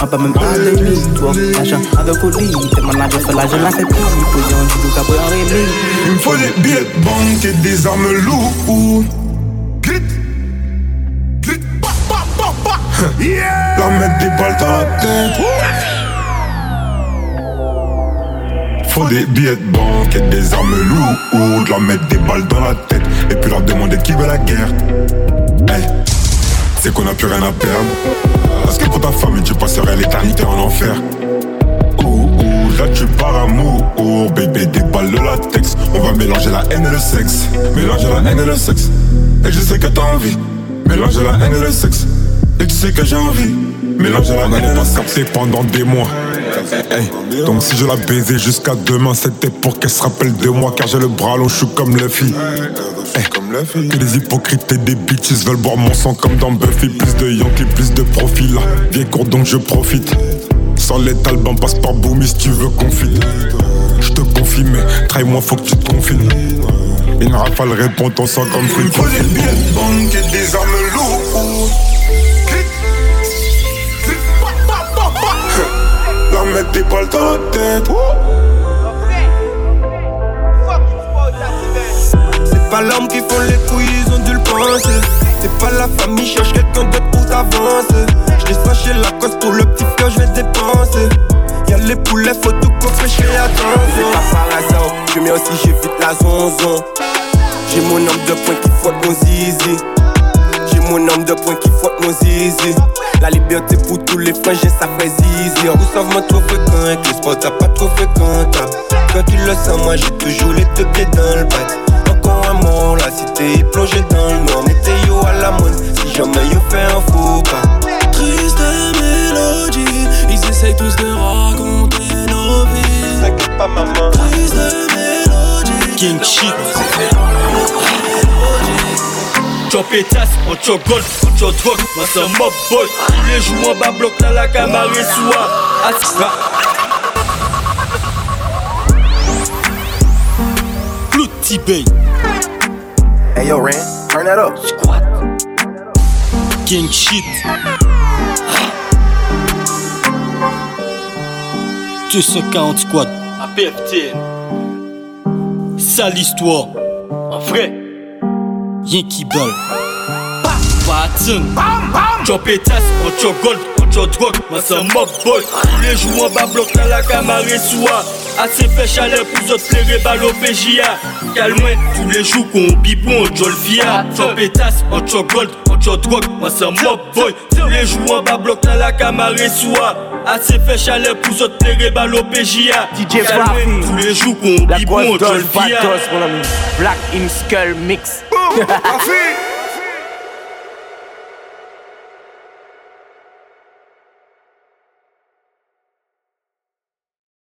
en bas même toi, l'argent à deux colis, tes l'argent la en rémi. Il me faut des billets de banque et des armes lourdes. Pa. La mettre des balles dans la tête. Faut des billets de banque et des armes lourdes. La mettre des balles dans la tête. Et puis leur demander qui veut la guerre. Hey, c'est qu'on a plus rien à perdre. Parce que pour ta famille, tu passerais l'éternité en enfer. Là tu pars amour, oh, bébé, des balles de latex. On va mélanger la haine et le sexe. Mélanger la haine et le sexe. Et je sais que t'as envie. Mélanger la haine et le sexe. Et tu sais que j'ai envie. Mélanger la haine et le sexe. capté pendant des mois. Hey. Donc si je la baisais jusqu'à demain, c'était pour qu'elle se rappelle de moi. Car j'ai le bras long, je suis comme Luffy. Hey, que les hypocrites et des bitches veulent boire mon sang comme dans Buffy. Plus de Yankee, plus de profil. Viens court donc je profite. Sans les talbans, passe par Boomy si tu veux conflit. Je te confie, mais trahis-moi, faut que tu te confies. Une rafale répond ton sang comme fruit. Il faut des billets de banque et des armes lourdes. Tête. C'est pas l'homme qui font les couilles, ils ont dû le penser. C'est pas la famille, cherche quelqu'un d'autre pour t'avancer. Je descends chez la cause pour le petit que je vais dépenser. Y'a les poulets, faut tout coffrer chez attention. C'est pas par hasard, je mets aussi, j'évite la zonzon. J'ai mon nombre de points qui frottent mon zizi. J'ai mon nombre de points qui frottent mon zizi. La liberté pour tous les frères, ça fait zizir. Vous savez, moi trop fréquent, avec les spots, t'as pas trop fréquentable. Quand il le sent, moi j'ai toujours les deux pieds dans le bat. Encore un mot, la cité est plongée dans le noir. Météo à la mode, si jamais yo fait un faux pas. Triste mélodie, ils essayent tous de raconter nos vies. T'inquiète pas, maman. Triste mélodie, King Chop pétasse, on chop gold, on chop drogue, moi c'est un mob boy Tous les jours on bas bloc dans la camarade soir Astra Clou Tibet. Hey yo, Ren, turn that up. Squat. King shit. Tu 240 squad à PFTN Sale histoire. En vrai Y'en qui balle Patson. Chop pétasse, on chop gold, on chop drogue Moi c'est un mob boy. Tous les jours on bas bloc dans la camarade soir Assez fait chaleur pour autres plaire balle au PJA Calme tous les jours qu'on bibou on jol via Chop pétasse, on chop gold, on chop drogue Moi c'est un mob boy. Tous les jours on bas bloc dans la camarade soir Assez fait chaleur pour autres plaire balle au PJA DJ Fafi. tous les jours qu'on La bibou on jol via. Black in Skull mix. Rafi.